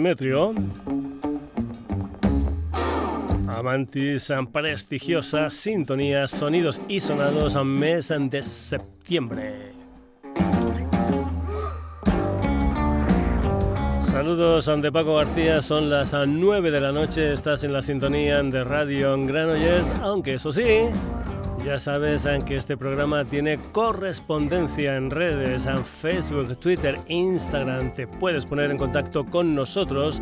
Demetrio. Amantis, prestigiosa sintonía, sonidos y sonados a mes de septiembre. Saludos ante Paco García, son las 9 de la noche, estás en la sintonía de Radio Granollers, aunque eso sí, ya sabes que este programa tiene correspondencia en redes, en Facebook, Twitter, Instagram. Te puedes poner en contacto con nosotros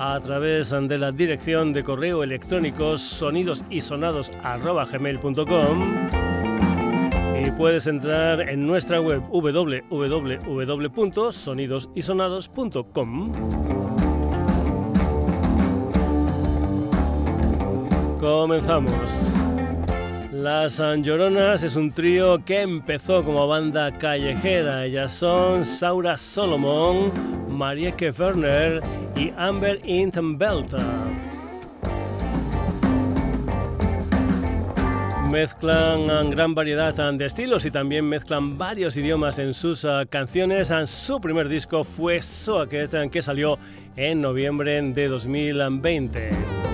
a través de la dirección de correo electrónico sonidosisonados.gmail.com y puedes entrar en nuestra web www.sonidosisonados.com. Comenzamos. Las Lloronas es un trío que empezó como banda callejera. Ellas son Saura Solomon, Marieke Werner y Amber Intenbelt. Mezclan gran variedad de estilos y también mezclan varios idiomas en sus ah, canciones. Su primer disco fue Soaket, que salió en noviembre de 2020.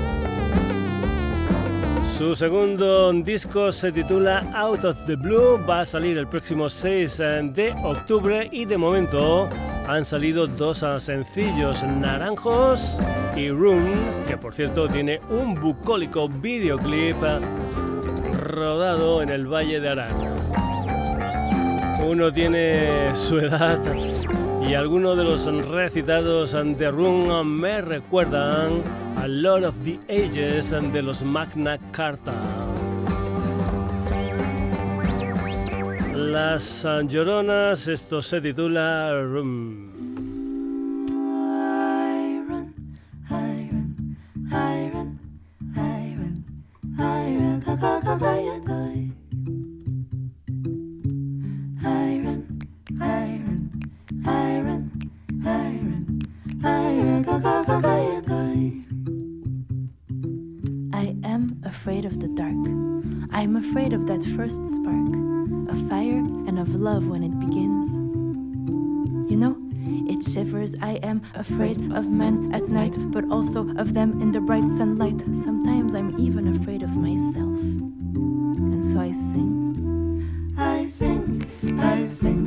Su segundo disco se titula Out of the Blue, va a salir el próximo 6 eh, de octubre y de momento han salido dos sencillos, Naranjos y Room, que por cierto tiene un bucólico videoclip eh, rodado en el Valle de Arán. Uno tiene su edad y algunos de los recitados de Room me recuerdan a Lord of the Ages de los Magna Carta. Las Lloronas, esto se titula Room. Afraid of the dark. I am afraid of that first spark, of fire and of love when it begins. You know, it shivers. I am afraid of men at night, but also of them in the bright sunlight. Sometimes I'm even afraid of myself. And so I sing. I sing, I sing,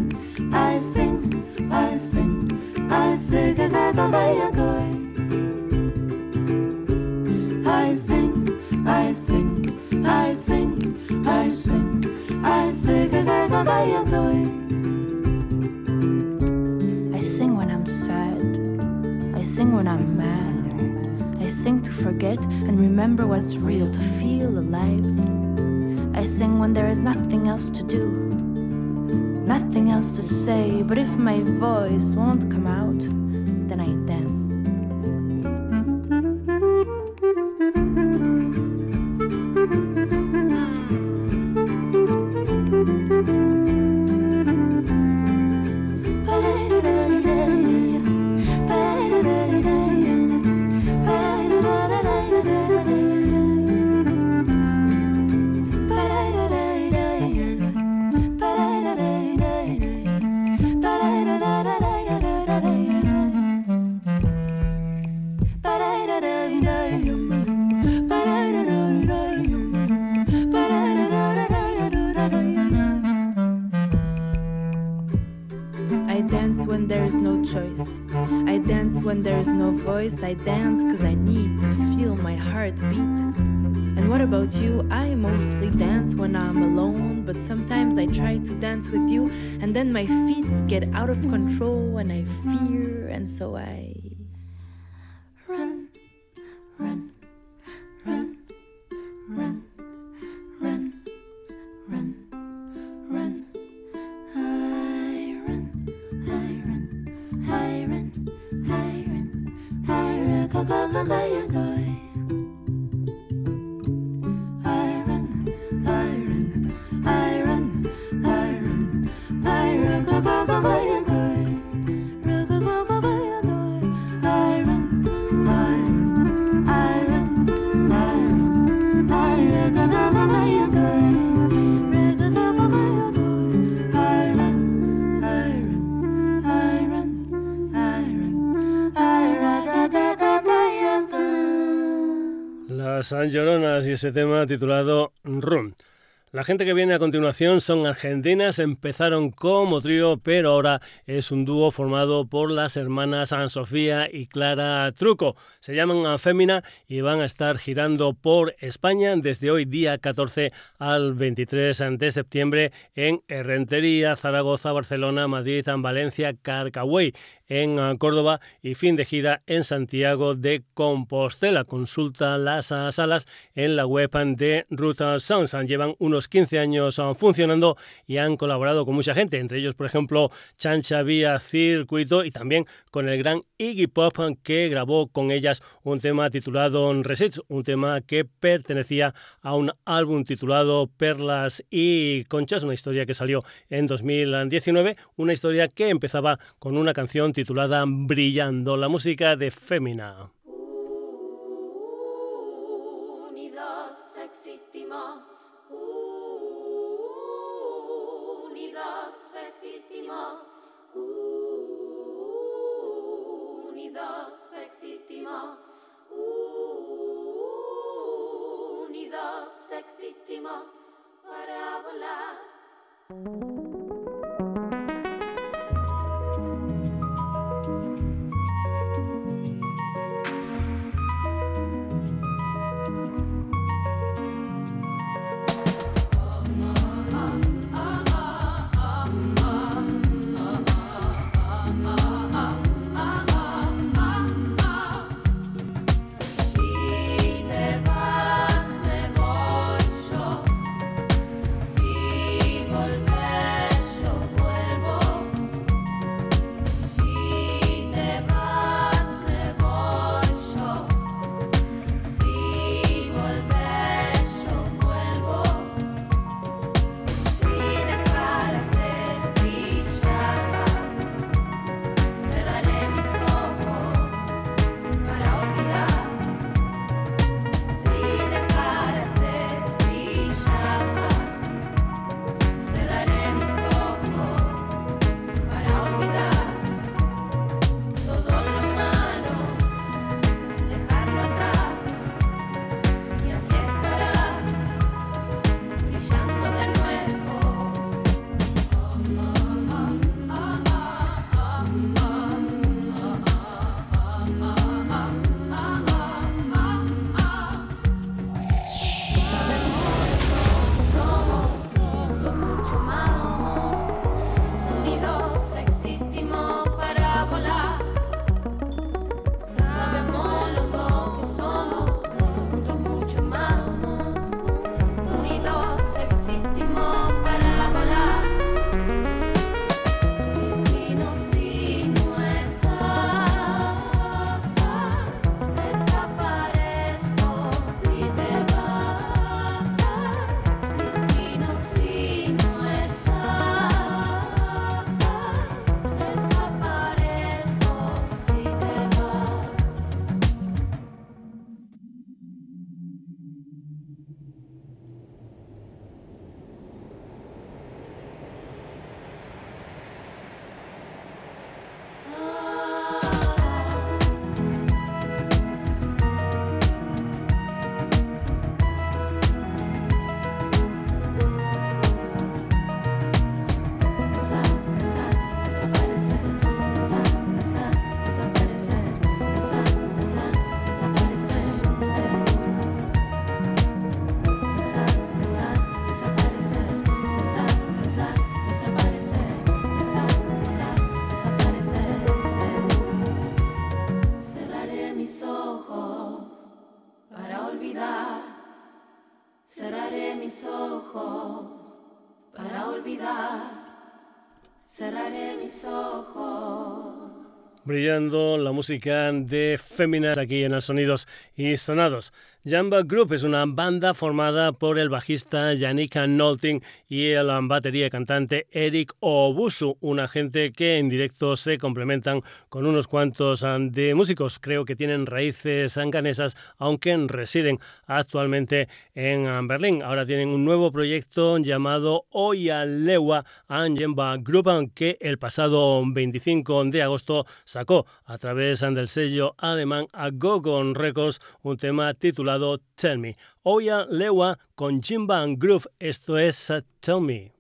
forget and remember what's real, to feel alive. I sing when there is nothing else to do, nothing else to say. But if my voice won't come control and I fear, and so I Las Lloronas y ese tema titulado Room. La gente que viene a continuación son argentinas, empezaron como trío, pero ahora es un dúo formado por las hermanas Ana Sofía y Clara Truco. Se llaman Fémina y van a estar girando por España desde hoy día 14 al 23 de septiembre en Herrentería, Zaragoza, Barcelona, Madrid, Valencia, Carcahuey en Córdoba y fin de gira en Santiago de Compostela. Consulta las salas en la web de Ruta Sounds. Llevan unos 15 años funcionando y han colaborado con mucha gente, entre ellos, por ejemplo, Chancha Vía Circuito y también con el gran Iggy Pop que grabó con ellas un tema titulado Resets, un tema que pertenecía a un álbum titulado Perlas y Conchas, una historia que salió en 2019, una historia que empezaba con una canción titulada Brillando, la música de Fémina. Para volar. La música de Féminas aquí en los Sonidos y Sonados. Jamba Group es una banda formada por el bajista Yannick Nolting y el batería y cantante Eric Obusu, una gente que en directo se complementan con unos cuantos ah, de músicos. Creo que tienen raíces anganesas, aunque residen actualmente en ah, Berlín. Ahora tienen un nuevo proyecto llamado Oyalewa Jamba Group, que el pasado 25 de agosto sacó a través del sello alemán Agogon Records un tema titulado Tell Me. Oya Lewa con Jimba and Groove, esto es uh, Tell Me.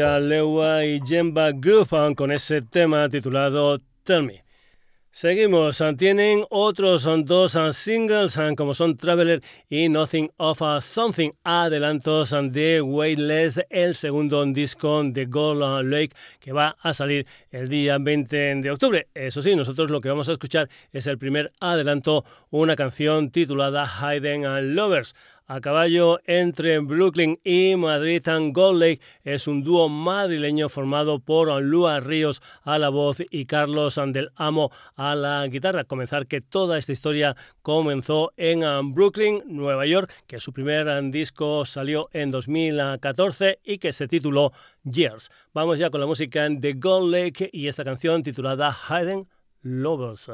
Lewa y Jemba Groove con ese tema titulado Tell Me. Seguimos, tienen otros dos singles como son Traveler y Nothing of a Something, adelantos de Weightless, el segundo disco de Gold Lake que va a salir el día 20 de octubre. Eso sí, nosotros lo que vamos a escuchar es el primer adelanto, una canción titulada Hidden Lovers a caballo entre Brooklyn y Madrid. And Gold Lake es un dúo madrileño formado por Lua Ríos a la voz y Carlos Andel Amo a la guitarra. Comenzar que toda esta historia comenzó en um, Brooklyn, Nueva York, que su primer um, disco salió en 2014 y que se tituló Years. Vamos ya con la música de Gold Lake y esta canción titulada Hidden Lovers.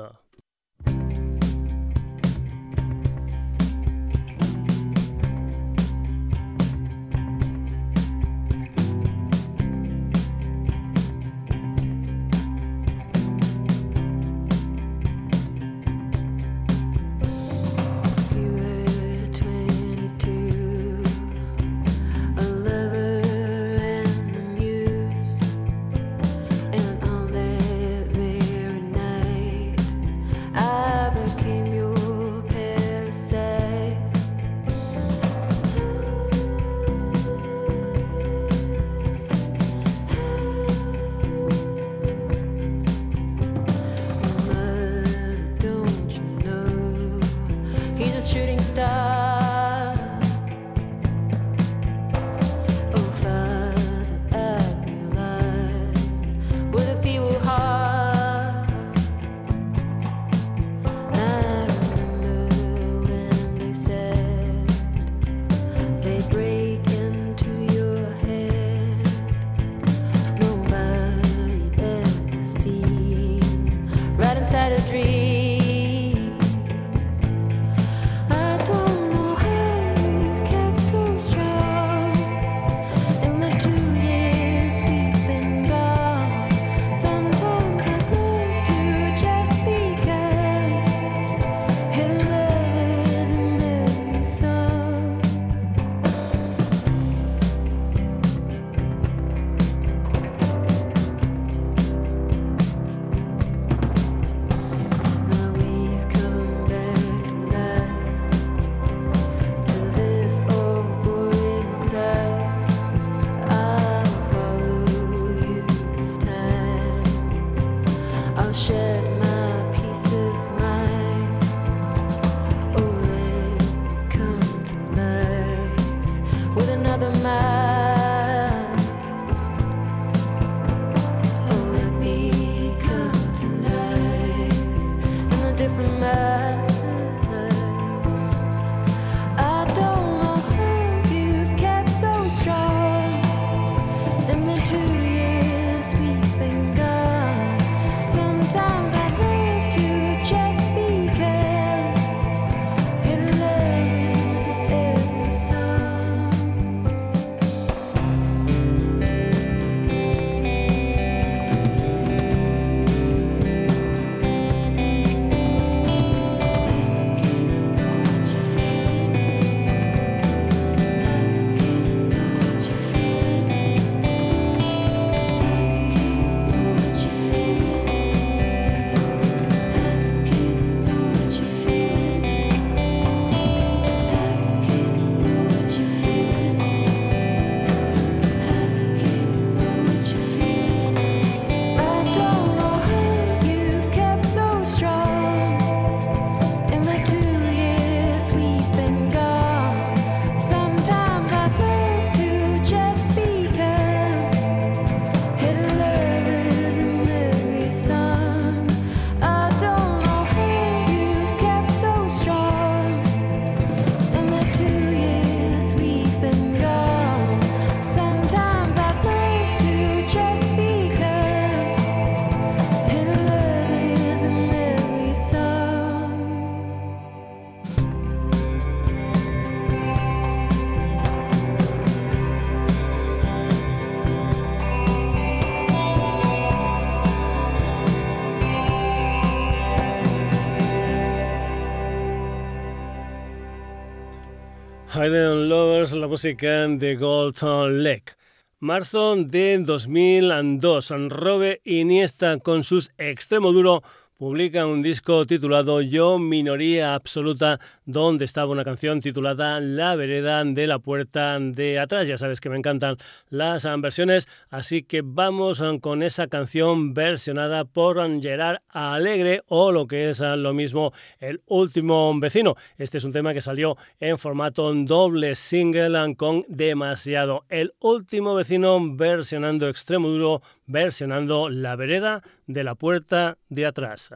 Hidden Lovers, la música de Gold Lake. Marzo de 2002, Robe Iniesta con sus extremo duro publica un disco titulado Yo Minoría Absoluta, donde estaba una canción titulada La Vereda de la Puerta de Atrás. Ya sabes que me encantan las versiones, así que vamos con esa canción versionada por Gerard Alegre o lo que es lo mismo El Último Vecino. Este es un tema que salió en formato doble single con demasiado. El Último Vecino versionando extremo duro, versionando La Vereda de la Puerta de Atrás.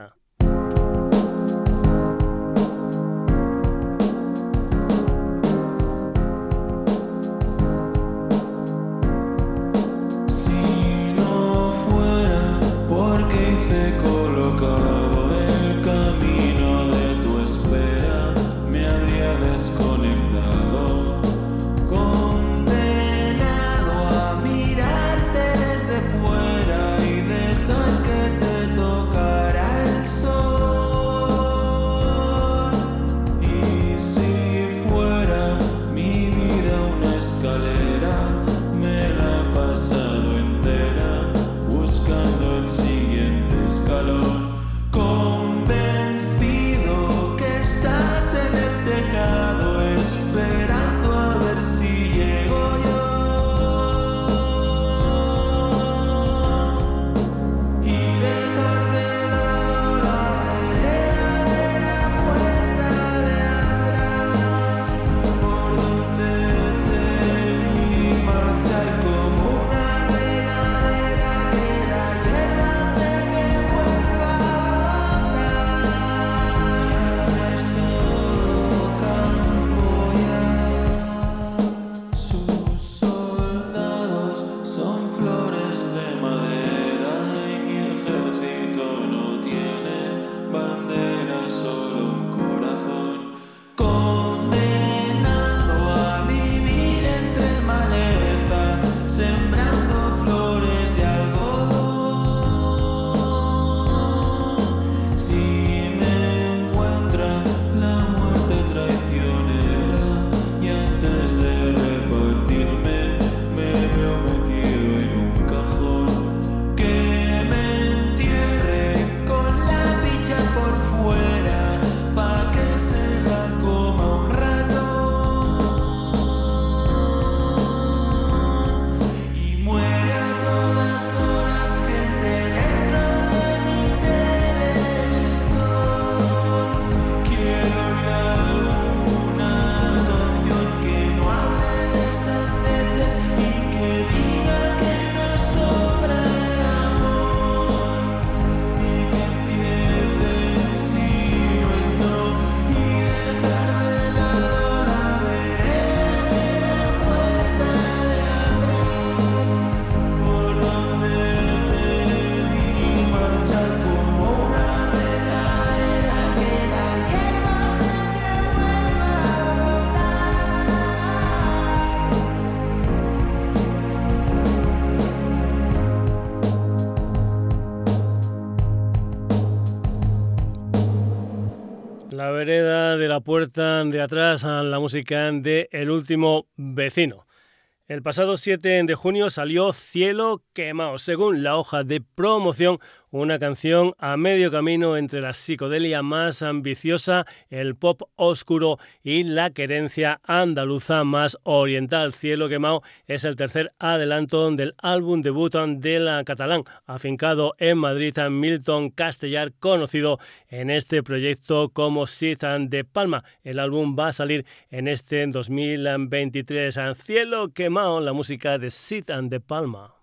Puerta de atrás a la música de El último vecino. El pasado 7 de junio salió Cielo Quemado, según la hoja de promoción, una canción a medio camino entre la psicodelia más ambiciosa, el pop oscuro y la querencia andaluza más oriental. Cielo Quemado es el tercer adelanto del álbum debut de la catalán, afincado en Madrid, Milton Castellar, conocido en este proyecto como Citan de Palma. El álbum va a salir en este 2023. Cielo Quemado, la música de Citan de Palma.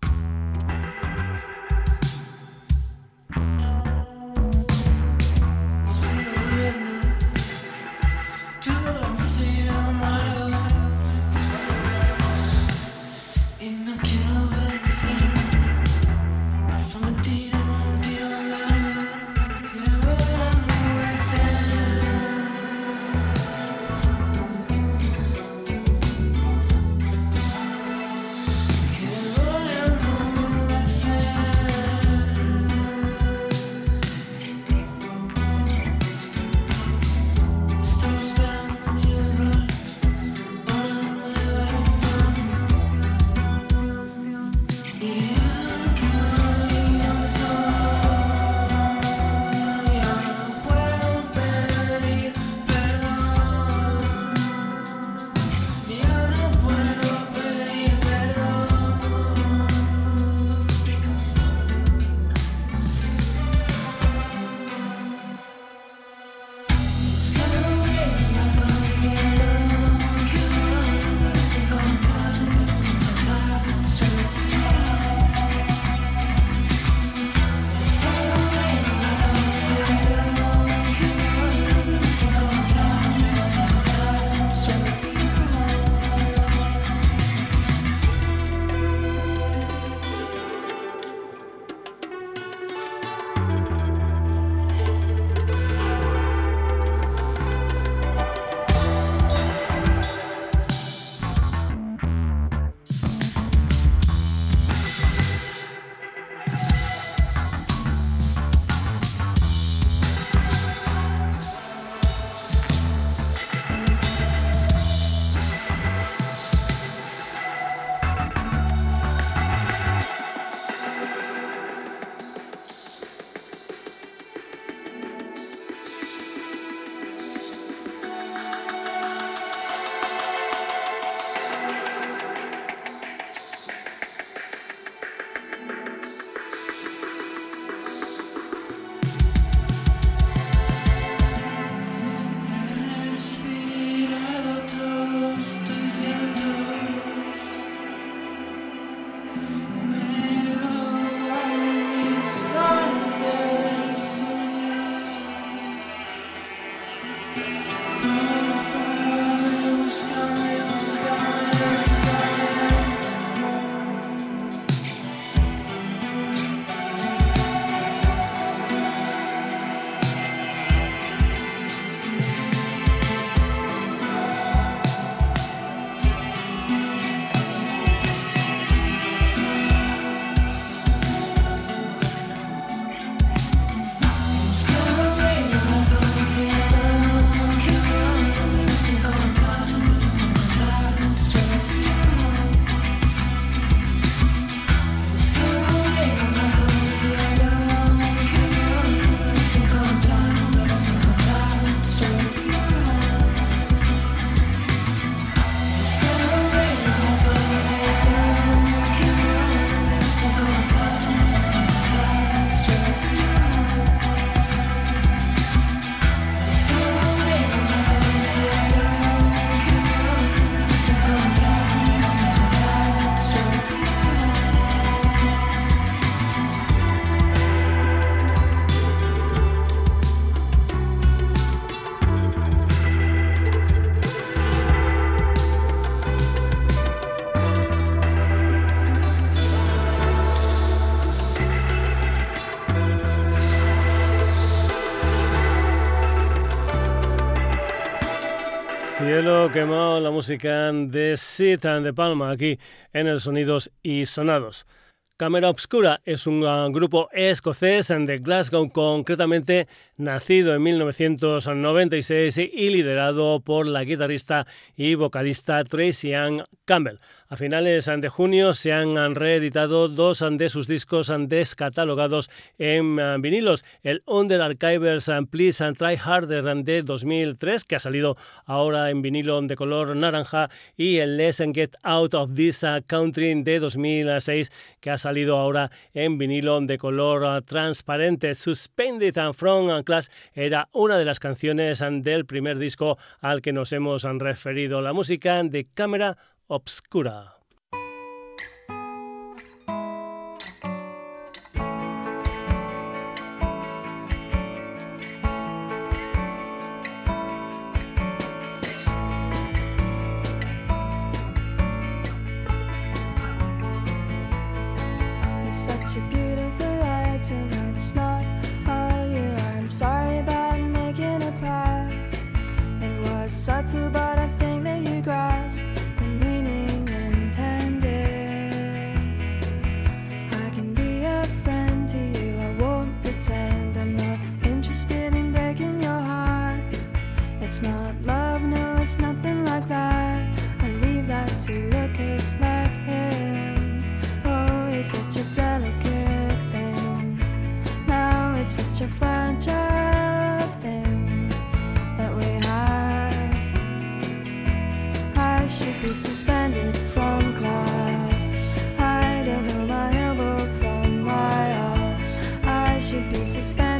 Quemado la música de Citan de Palma aquí en el Sonidos y Sonados. Cámara Obscura es un uh, grupo escocés de Glasgow, concretamente nacido en 1996 y liderado por la guitarrista y vocalista Tracy Ann Campbell. A finales de junio se han reeditado dos de sus discos descatalogados en uh, vinilos. El Under Archivers and Please and Try Harder de 2003, que ha salido ahora en vinilo de color naranja, y el Let's Get Out of This Country de 2006, que ha salido salido ahora en vinilo de color ah, transparente. Suspended and From Class era una de las canciones del primer disco al que nos hemos referido, la música de cámara obscura. it's nothing like that. I leave that to lookers like him. Oh, it's such a delicate thing. Now it's such a fragile thing that we have. I should be suspended from class. I don't know my elbow from my ass. I should be suspended.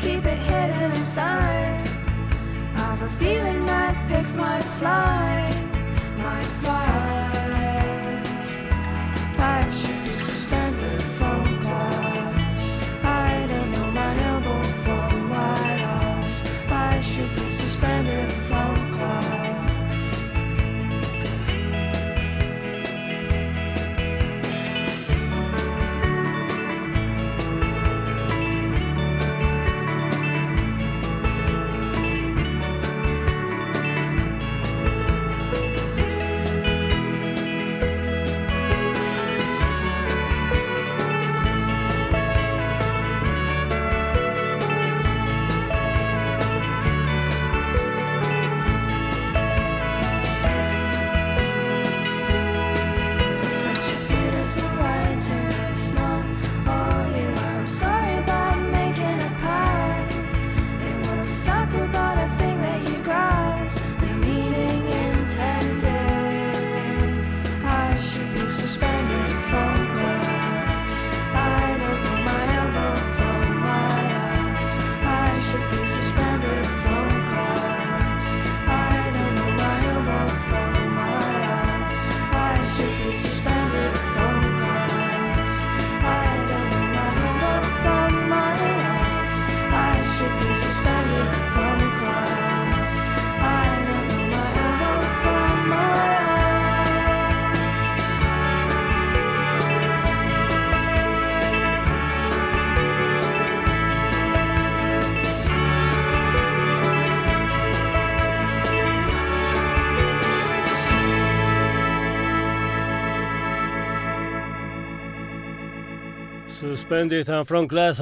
keep it hidden inside. I've a feeling that pigs might fly.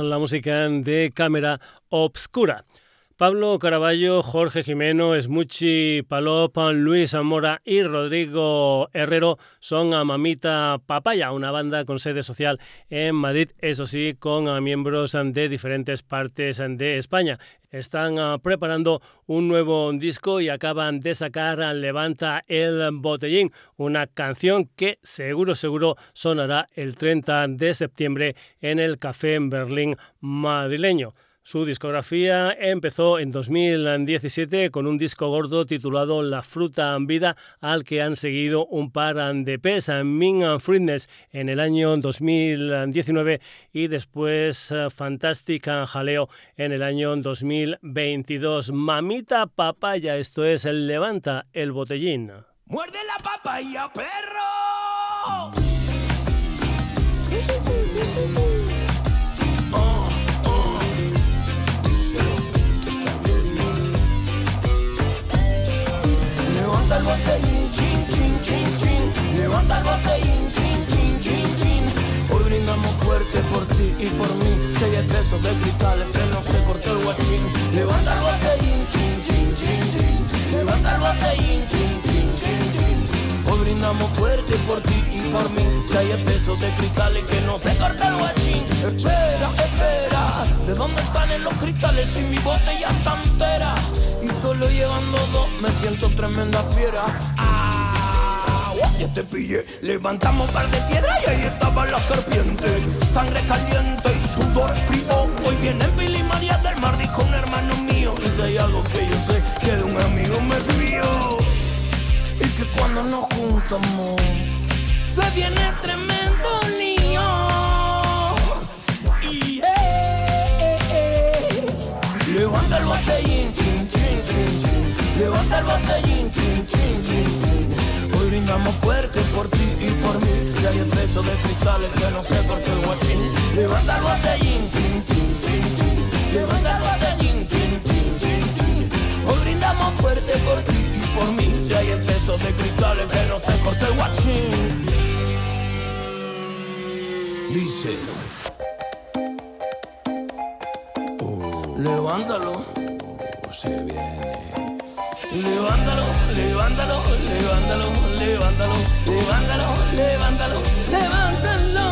La música de cámara obscura. Pablo Caraballo, Jorge Jimeno, Smuchi Palop, Luis Amora y Rodrigo Herrero son a Mamita Papaya, una banda con sede social en Madrid, eso sí, con miembros de diferentes partes de España. Están ah, preparando un nuevo disco y acaban de sacar Levanta el Botellín, una canción que seguro, seguro sonará el 30 de septiembre en el Café en Berlín madrileño. Su discografía empezó en 2017 con un disco gordo titulado La Fruta Vida, al que han seguido un par de pes, Ming and Fitness en el año 2019 y después eh, Fantastic Jaleo en el año 2022. Mamita papaya, esto es el Levanta el botellín. Muerde la papaya, perro. y por mí. Seis excesos de cristales que no se cortó el guachín. Levanta el botellín, chin, chin, chin, chin. Levanta el botellín, chin, chin, chin, chin. Hoy brindamos fuerte por ti y por mí. Hay excesos de cristales que no se corta el guachín. Espera, espera. ¿De dónde salen los cristales si mi botella está entera? Y solo llevando dos me siento tremenda fiera. Ya te pillé. Levantamos un par de piedras y ahí estaba la serpiente. Sangre caliente y sudor frío. Hoy viene Billy María del Mar, dijo un hermano mío. Y si hay algo que yo sé, que de un amigo me fío. Y que cuando nos juntamos, se viene tremendo lío. Y eh, eh, eh. Levanta el botellín, chin, chin, chin, chin. Levanta el botellín, chin, chin, chin, chin. Hoy brindamos fuerte por ti y por mí. Y hay exceso de cristales que no sé por qué el guachín. Levanta el botellín, chin, chin, chin, chin. Levanta el botellín, chin, chin, chin, chin. Hoy brindamos fuerte por ti y por mí. Si hay exceso de cristales que no se corte el guachín. Dice. Levántalo. se viene. Levántalo, levántalo, levántalo, levántalo, levántalo, levántalo, levántalo.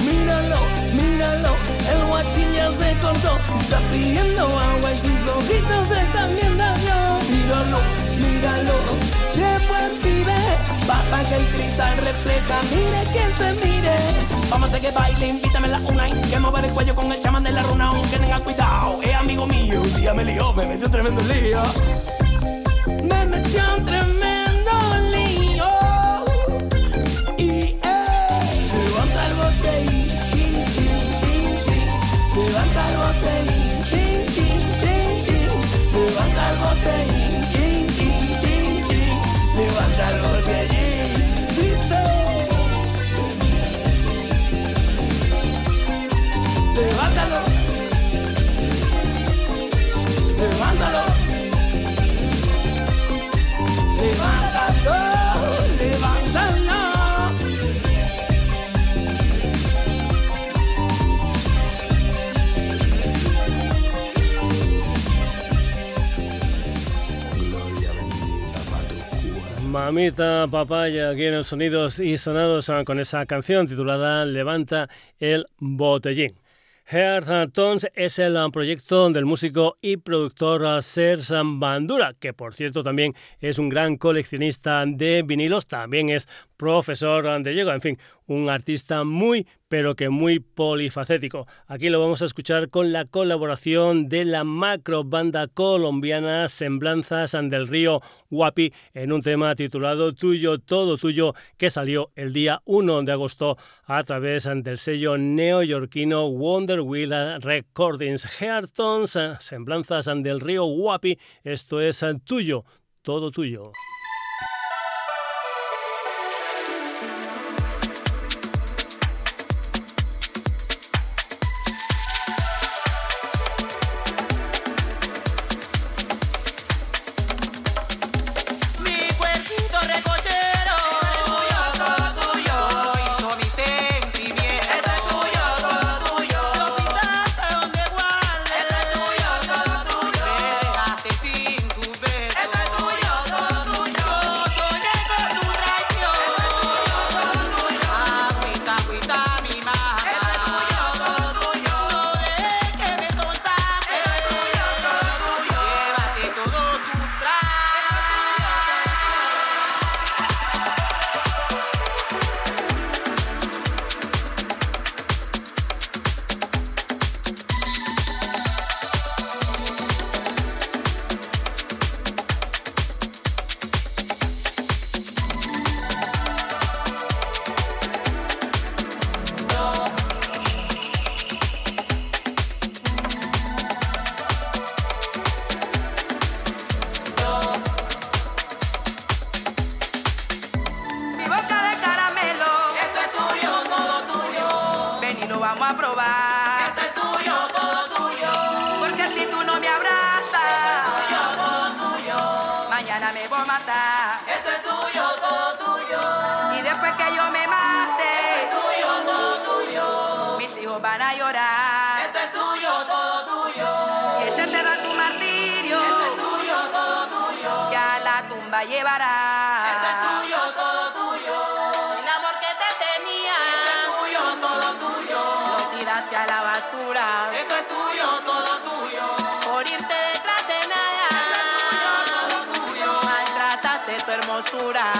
Míralo, míralo, el guachín se cortó. Está pidiendo agua y sus ojitos están viendo. Míralo, míralo, siempre pide. Pasa que el cristal refleja, mire que se mire. Vamos a hacer que baile, invítame la una que mover el cuello con el chamán de la runa. Aunque tenga cuidado, es amigo mío. Un día me lió, me metió un tremendo lío. Me metió un Mamita papaya aquí en el Sonidos y Sonados ah, con esa canción titulada Levanta el botellín. Heart Tones es el ah, proyecto del músico y productor ah, Serge Bandura, que por cierto también es un gran coleccionista de vinilos, también es profesor de yoga, en fin, un artista muy pero que muy polifacético. Aquí lo vamos a escuchar con la colaboración de la macro banda colombiana Semblanzas del Río Guapi en un tema titulado Tuyo, Todo Tuyo, que salió el día 1 de agosto a través del sello neoyorquino Wonder Wheel Recordings. Heartons, Semblanzas del Río Guapi, esto es Tuyo, Todo Tuyo. hermosura.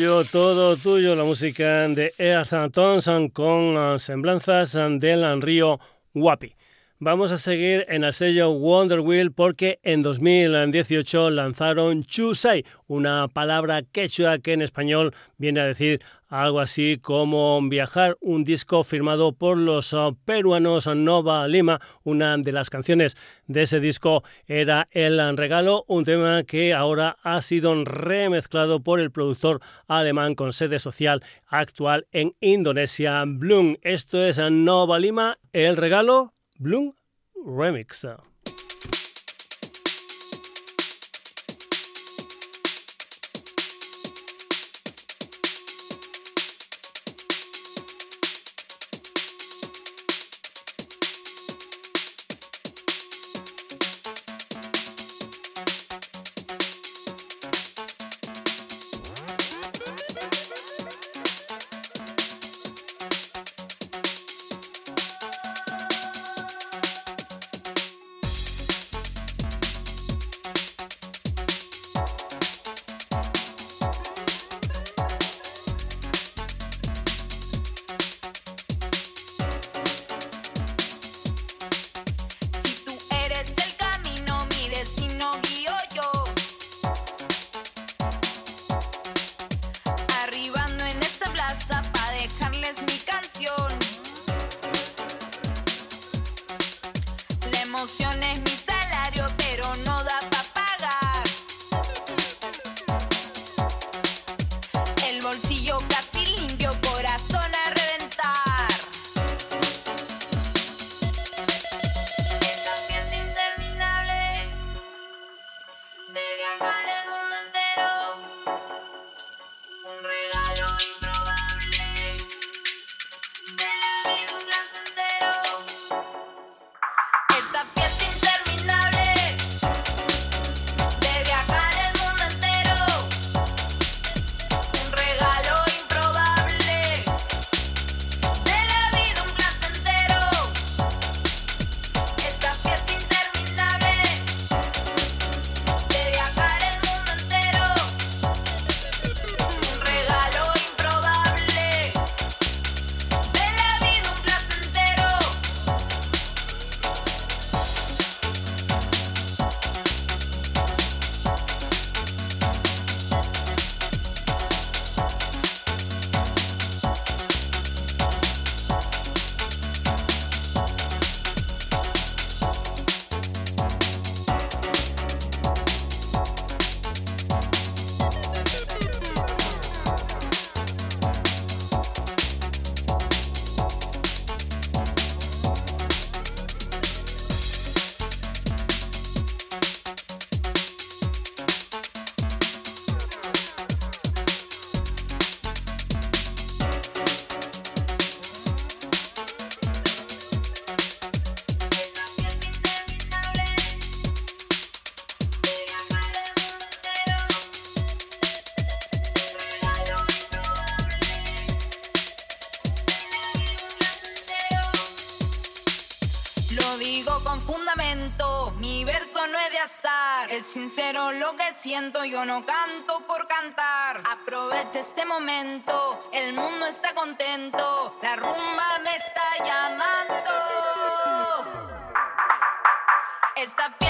tuyo, todo tuyo, la música de Earth Thompson con ah, semblanzas del río Guapi. Vamos a seguir en el sello Wonder Wheel porque en 2018 lanzaron Chusai, una palabra quechua que en español viene a decir algo así como Viajar, un disco firmado por los uh, peruanos Nova Lima. Una de las canciones de ese disco era El Regalo, un tema que ahora ha sido remezclado por el productor alemán con sede social actual en Indonesia, Bloom. Esto es Nova Lima, El Regalo Bloom Remix. Yo no canto por cantar. Aprovecha este momento. El mundo está contento. La rumba me está llamando. Esta fiesta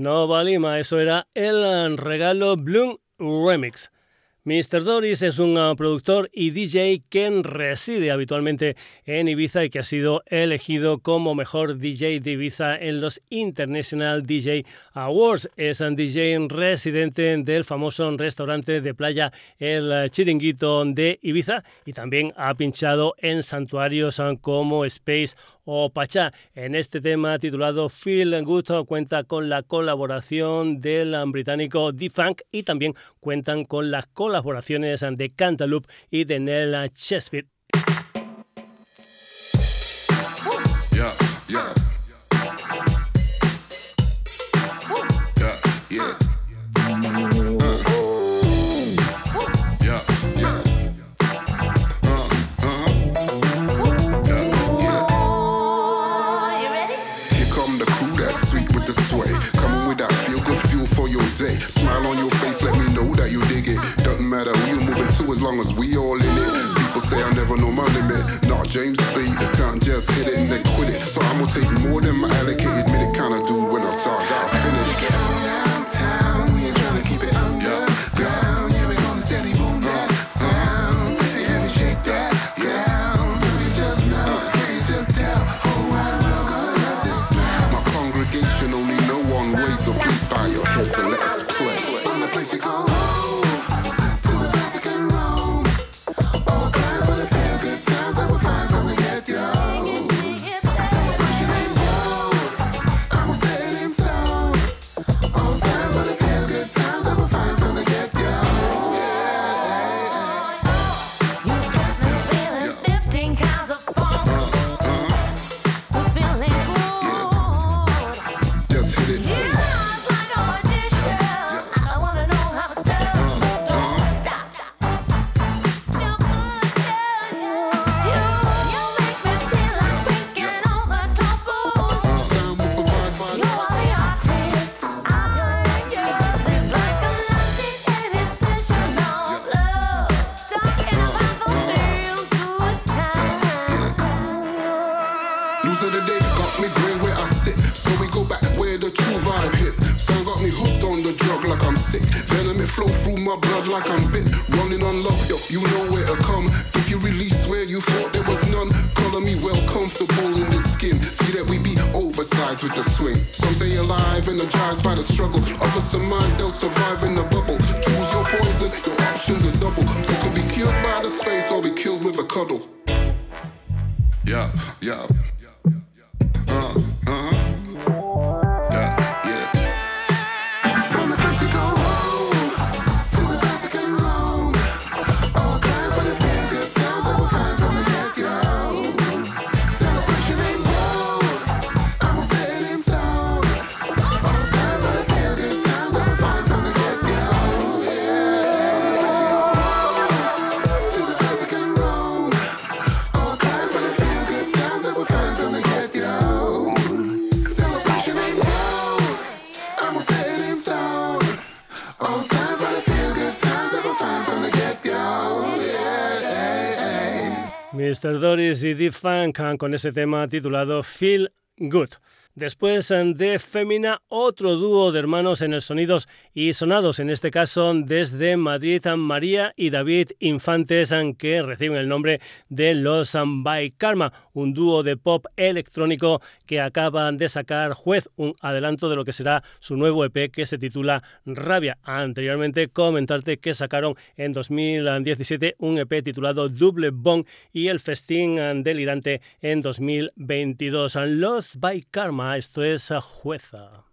No Valima, eso era el regalo Bloom Remix. Mr. Doris es un uh, productor y DJ que reside habitualmente en Ibiza y que ha sido elegido como mejor DJ de Ibiza en los International DJ Awards. Es un DJ residente del famoso restaurante de playa El Chiringuito de Ibiza y también ha pinchado en santuarios uh, como Space o Pachá. En este tema titulado Feel Good cuenta con la colaboración del británico D-Funk y también cuentan con las colaboraciones de Cantaloupe y de Nella Chesbit. Matter who you moving to as long as we all in it. People say I never know my limit. Not James B. Can't just hit it and then quit it. So I'm gonna take more than my allocated minute. Kind of dude when I start, gotta David Funk con ese tema titulado Feel Good. Después eh, de Femina, otro dúo de hermanos en el Sonidos y Sonados, en este caso desde Madrid, eh, María y David Infantes, eh, que reciben el nombre de Los By Karma, un dúo de pop electrónico que acaban de sacar Juez, un adelanto de lo que será su nuevo EP que se titula Rabia. Anteriormente comentarte que sacaron en 2017 un EP titulado Double Bond y el Festín Delirante en 2022. Los By Karma esto es ah, Jueza.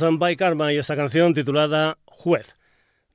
Los By Karma y esta canción titulada Juez.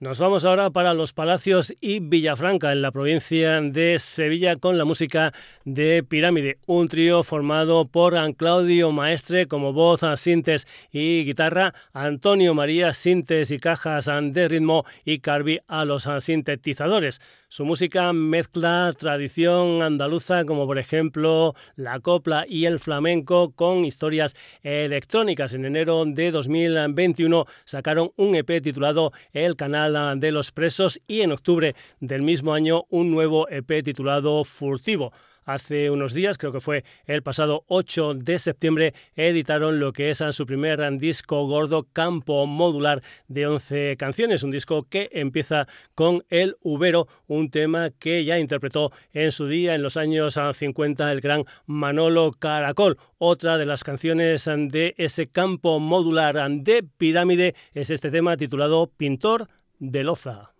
Nos vamos ahora para Los Palacios y Villafranca, en la provincia de Sevilla, con la música de Pirámide, un trío formado por Claudio Maestre como voz, sintes y guitarra, Antonio María, sintes y cajas de ritmo y Carvi a los sintetizadores. Su música mezcla tradición andaluza como por ejemplo la copla y el flamenco con historias electrónicas. En enero de 2021 sacaron un EP titulado El Canal de los Presos y en octubre del mismo año un nuevo EP titulado Furtivo hace unos días, creo que fue el pasado 8 de septiembre, editaron lo que es su primer disco gordo Campo Modular de 11 canciones, un disco que empieza con El Ubero, un tema que ya interpretó en su día, en los años 50, el gran Manolo Caracol. Otra de las canciones de ese campo modular de pirámide es este tema titulado Pintor de Loza.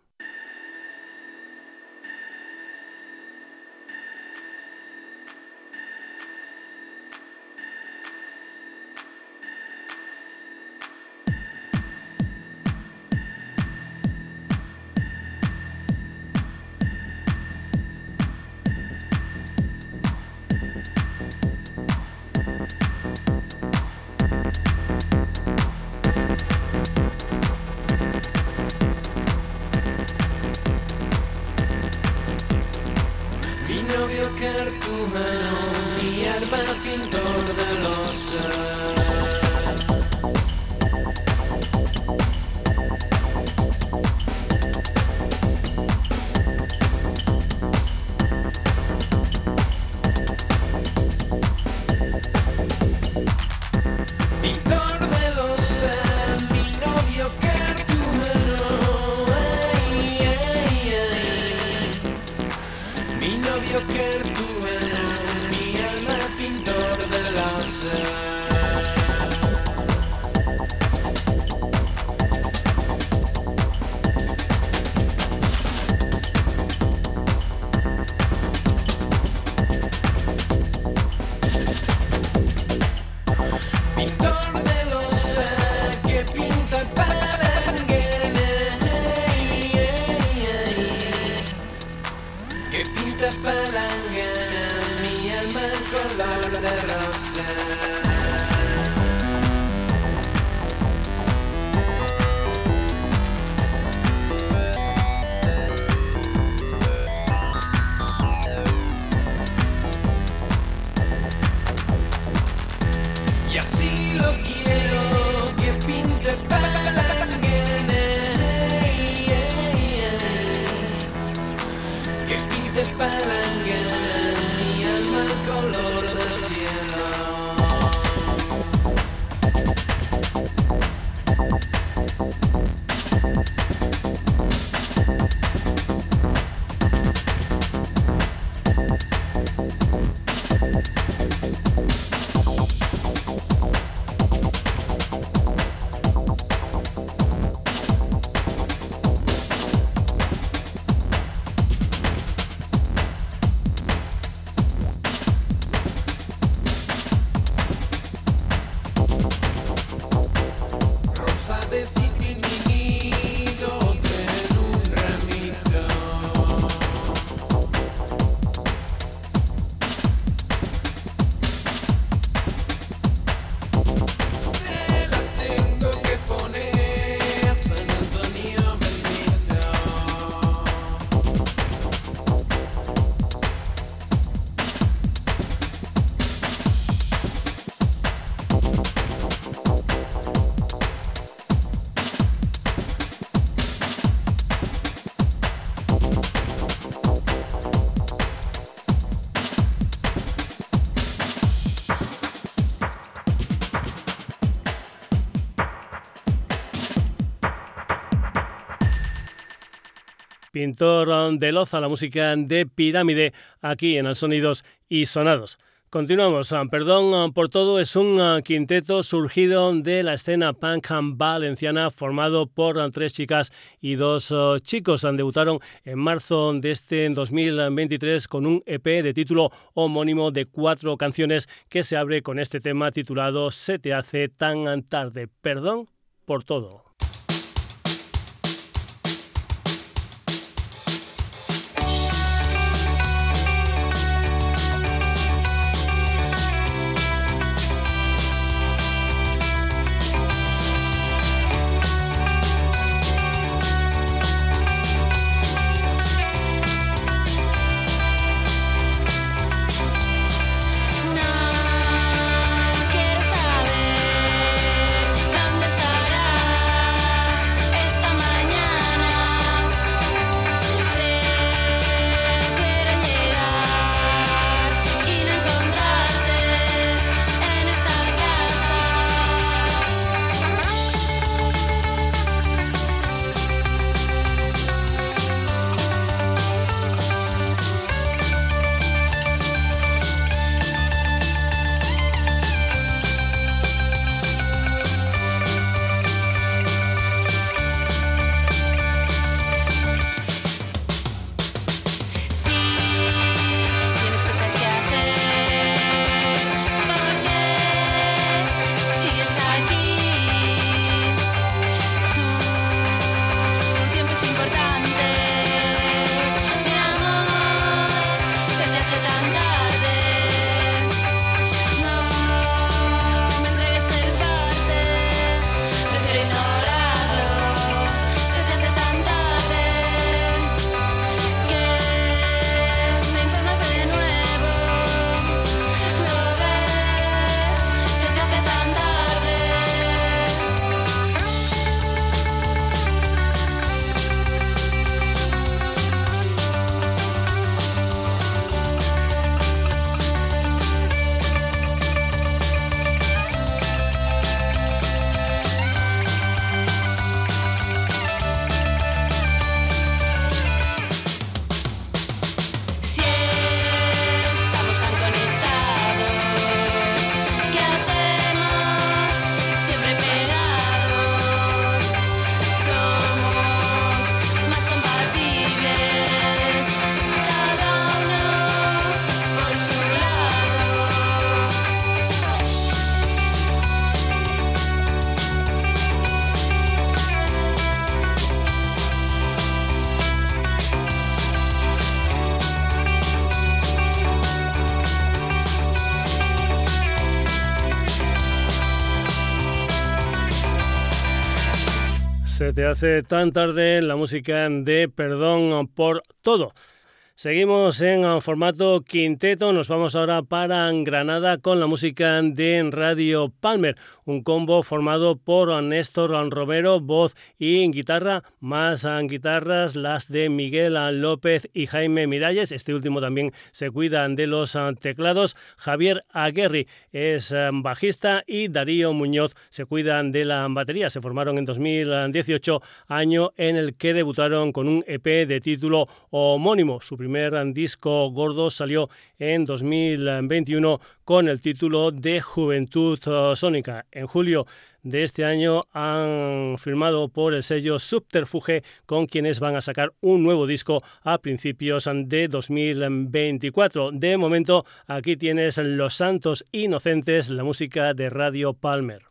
Pintor de Loza, la música de Pirámide, aquí en el Sonidos y Sonados. Continuamos. Ah, Perdón ah, por todo es un ah, quinteto surgido de la escena punk valenciana formado por tres chicas y dos chicos. Debutaron en marzo de este 2023 con un EP de título homónimo de cuatro canciones que se abre con este tema titulado Se te hace tan tarde. Perdón por todo. Se te hace tan tarde la música de Perdón por todo. Seguimos en uh, formato quinteto, nos vamos ahora para Granada con la música de Radio Palmer, un combo formado por Néstor Romero, voz y guitarra, más guitarras las de Miguel López y Jaime Miralles, este último también se cuida de los teclados, Javier Aguerri es bajista y Darío Muñoz se cuidan de la batería, se formaron en 2018, año en el que debutaron con un EP de título homónimo, su primer disco gordo salió en 2021 con el título de Juventud uh, Sónica. En julio de este año han firmado por el sello Subterfuge con quienes van a sacar un nuevo disco a principios de 2024. De momento aquí tienes Los Santos Inocentes, la música de Radio Palmer.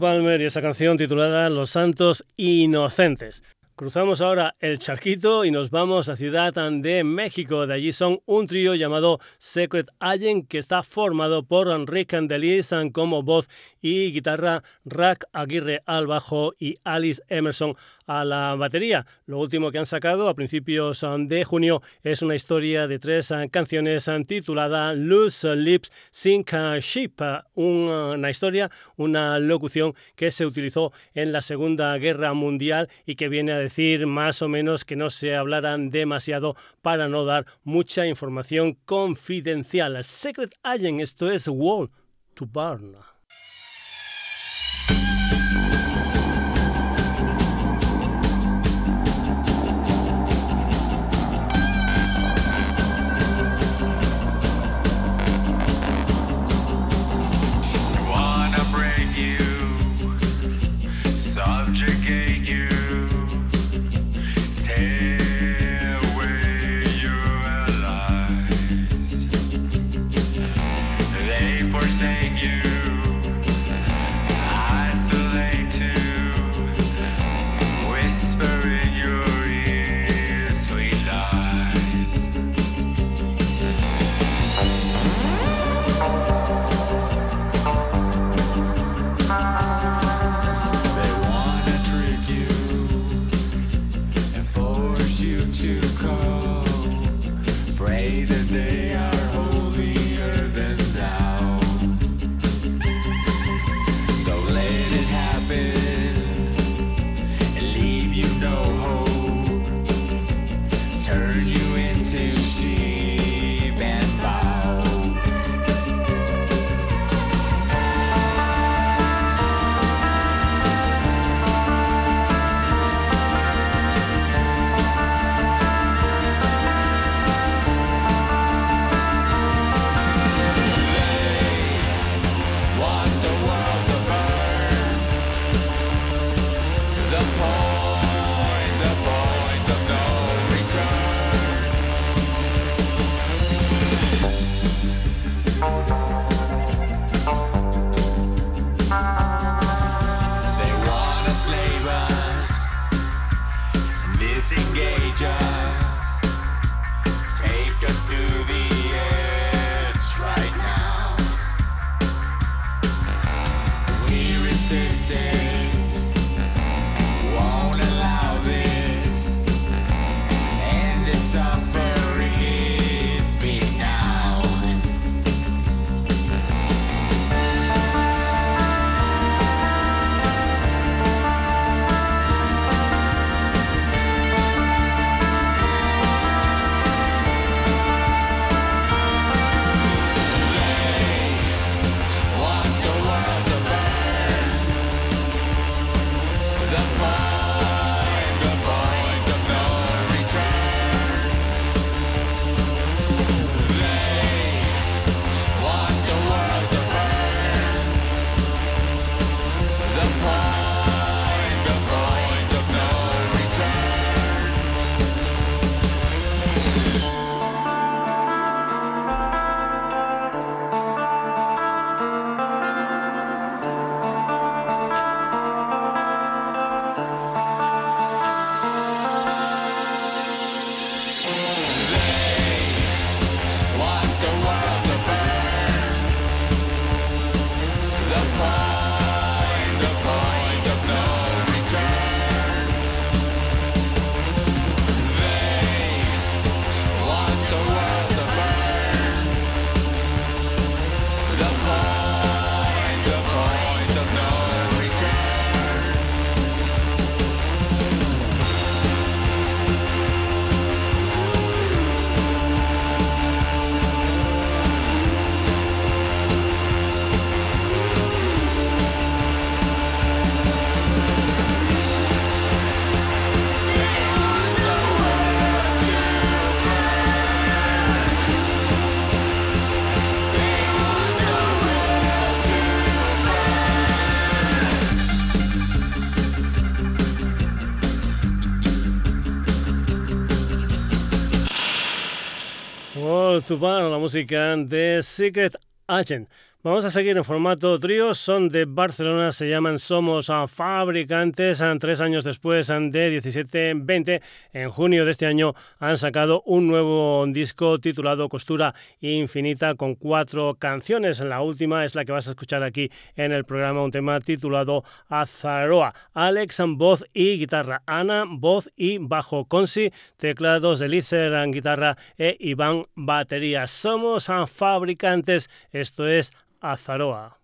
Palmer y esa canción titulada Los Santos Inocentes. Cruzamos ahora el charquito y nos vamos a Ciudad de México. De allí son un trío llamado Secret Agent que está formado por Rick Delis como voz y guitarra, Rack Aguirre al bajo y Alice Emerson a la batería. Lo último que han sacado a principios de junio es una historia de tres canciones titulada Loose Lips Sink Ship, una historia, una locución que se utilizó en la Segunda Guerra Mundial y que viene a decir más o menos que no se hablaran demasiado para no dar mucha información confidencial. Secret Agent, esto es Wall to Burn. To la música de Secret Agent. Vamos a seguir en formato trío, son de Barcelona, se llaman Somos Fabricantes. Tres años después de 17-20, en junio de este año, han sacado un nuevo disco titulado Costura Infinita con cuatro canciones. La última es la que vas a escuchar aquí en el programa, un tema titulado Azaroa. Alex, voz y guitarra. Ana, voz y bajo. Consi, teclados. Elícer, guitarra. E Iván, batería. Somos Fabricantes. Esto es Azaroa.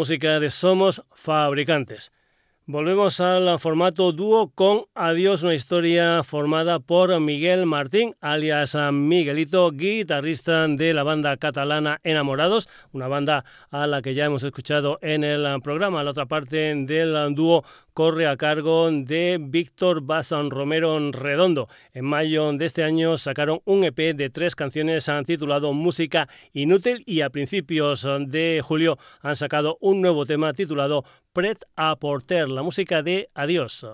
Música de Somos Fabricantes. Volvemos al formato dúo con Adiós, una historia formada por Miguel Martín, alias Miguelito, guitarrista de la banda catalana Enamorados, una banda a la que ya hemos escuchado en el programa. La otra parte del dúo corre a cargo de Víctor Basan Romero Redondo. En mayo de este año sacaron un EP de tres canciones titulado Música Inútil y a principios de julio han sacado un nuevo tema titulado Pret a Porter, la música de Adiós.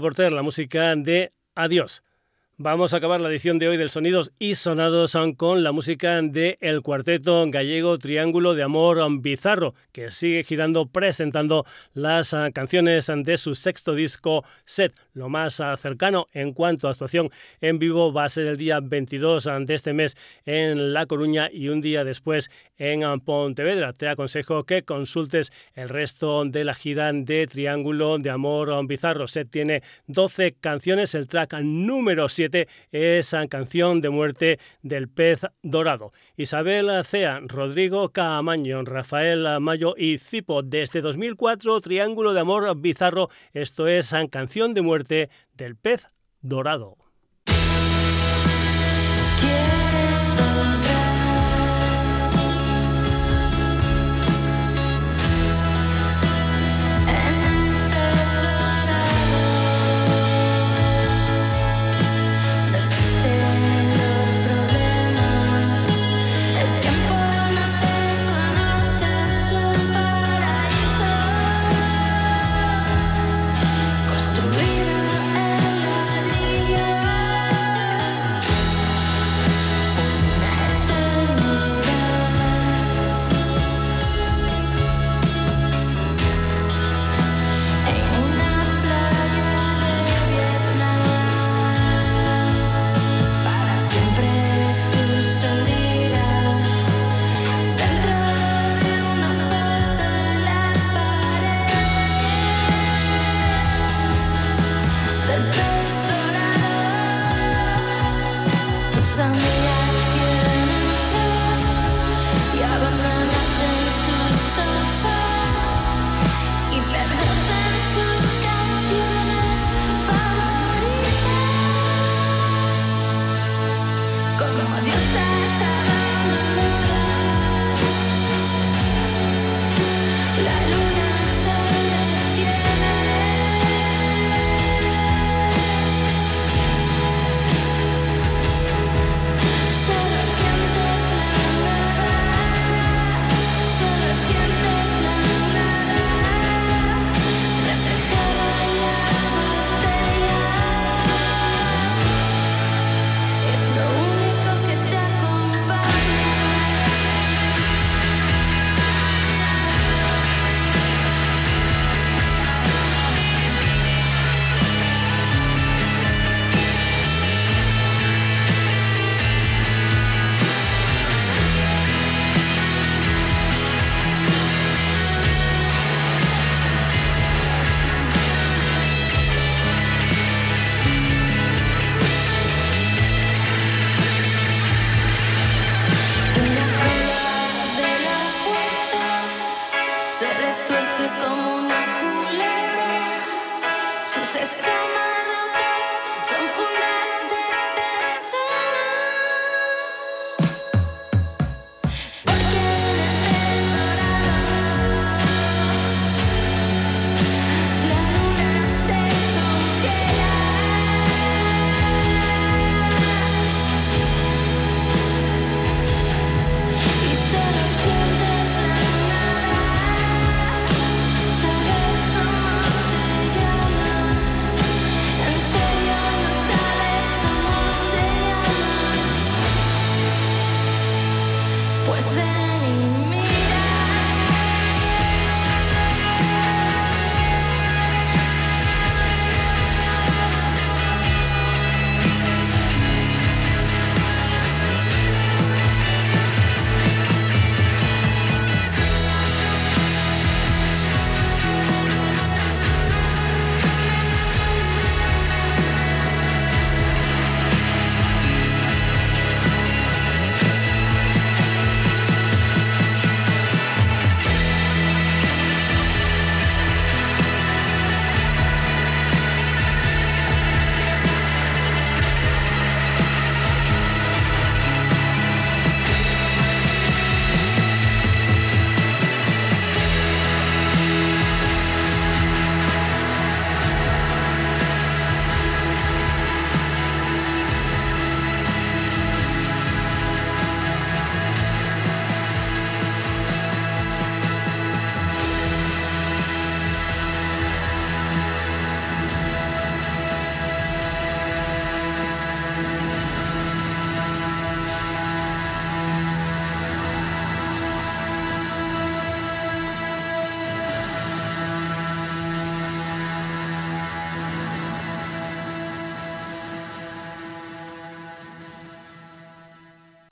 Porter, la música de Adiós. Vamos a acabar la edición de hoy del Sonidos y Sonados con la música de el cuarteto gallego Triángulo de Amor Bizarro, que sigue girando presentando las ah, canciones de su sexto disco set. Lo más ah, cercano en cuanto a actuación en vivo va a ser el día 22 ah, de este mes en La Coruña y un día después en Pontevedra. Te aconsejo que consultes el resto de la gira de Triángulo de Amor Bizarro. Set tiene 12 canciones, el track número 7 esa canción de muerte del pez dorado. Isabel Cea, Rodrigo Caamaño, Rafael Mayo y Cipo. Desde 2004, Triángulo de Amor Bizarro. Esto es canción de muerte del pez dorado.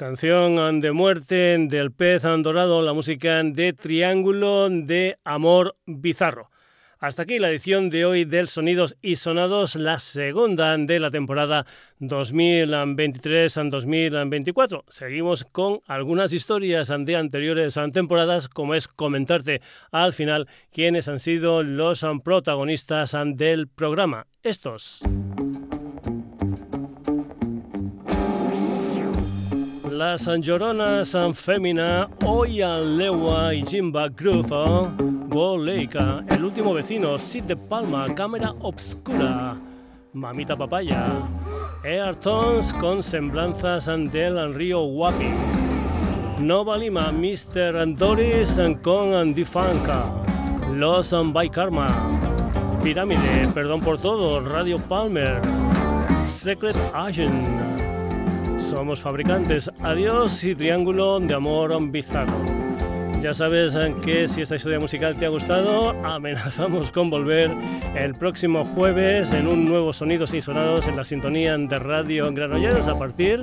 Canción de muerte del pez dorado, la música de Triángulo de Amor Bizarro. Hasta aquí la edición de hoy del Sonidos y Sonados, la segunda de la temporada 2023-2024. Seguimos con algunas historias de anteriores temporadas, como es comentarte al final quiénes han sido los protagonistas del programa. Estos. Las Lloronas Fémina, Oya Lewa y Jimba Groove, Woleika, El último vecino, Sid de Palma, Cámara Obscura, Mamita Papaya, Airtones con semblanzas del río Wapi, Nova Lima, Mr. Doris con Funka, Los by Karma, Pirámide, Perdón por todo, Radio Palmer, Secret Agent. Somos fabricantes. Adiós y triángulo de amor bizarro. Ya sabes que si esta historia musical te ha gustado, amenazamos con volver el próximo jueves en un nuevo Sonidos y Sonados en la sintonía de Radio Granollers a partir,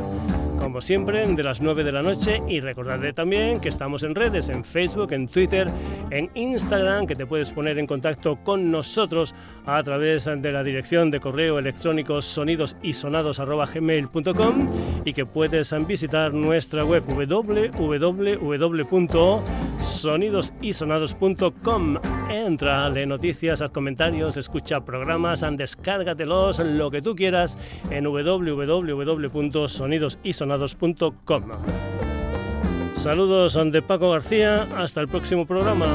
como siempre, de las 9 de la noche. Y recordarte también que estamos en redes, en Facebook, en Twitter, en Instagram, que te puedes poner en contacto con nosotros a través de la dirección de correo electrónico sonidosysonados.gmail.com y que puedes visitar nuestra web www.sonidosysonados.com. Entra, lee noticias, haz comentarios, escucha programas, descárgatelos, lo que tú quieras en www.sonidosysonados.com. Saludos de Paco García, hasta el próximo programa.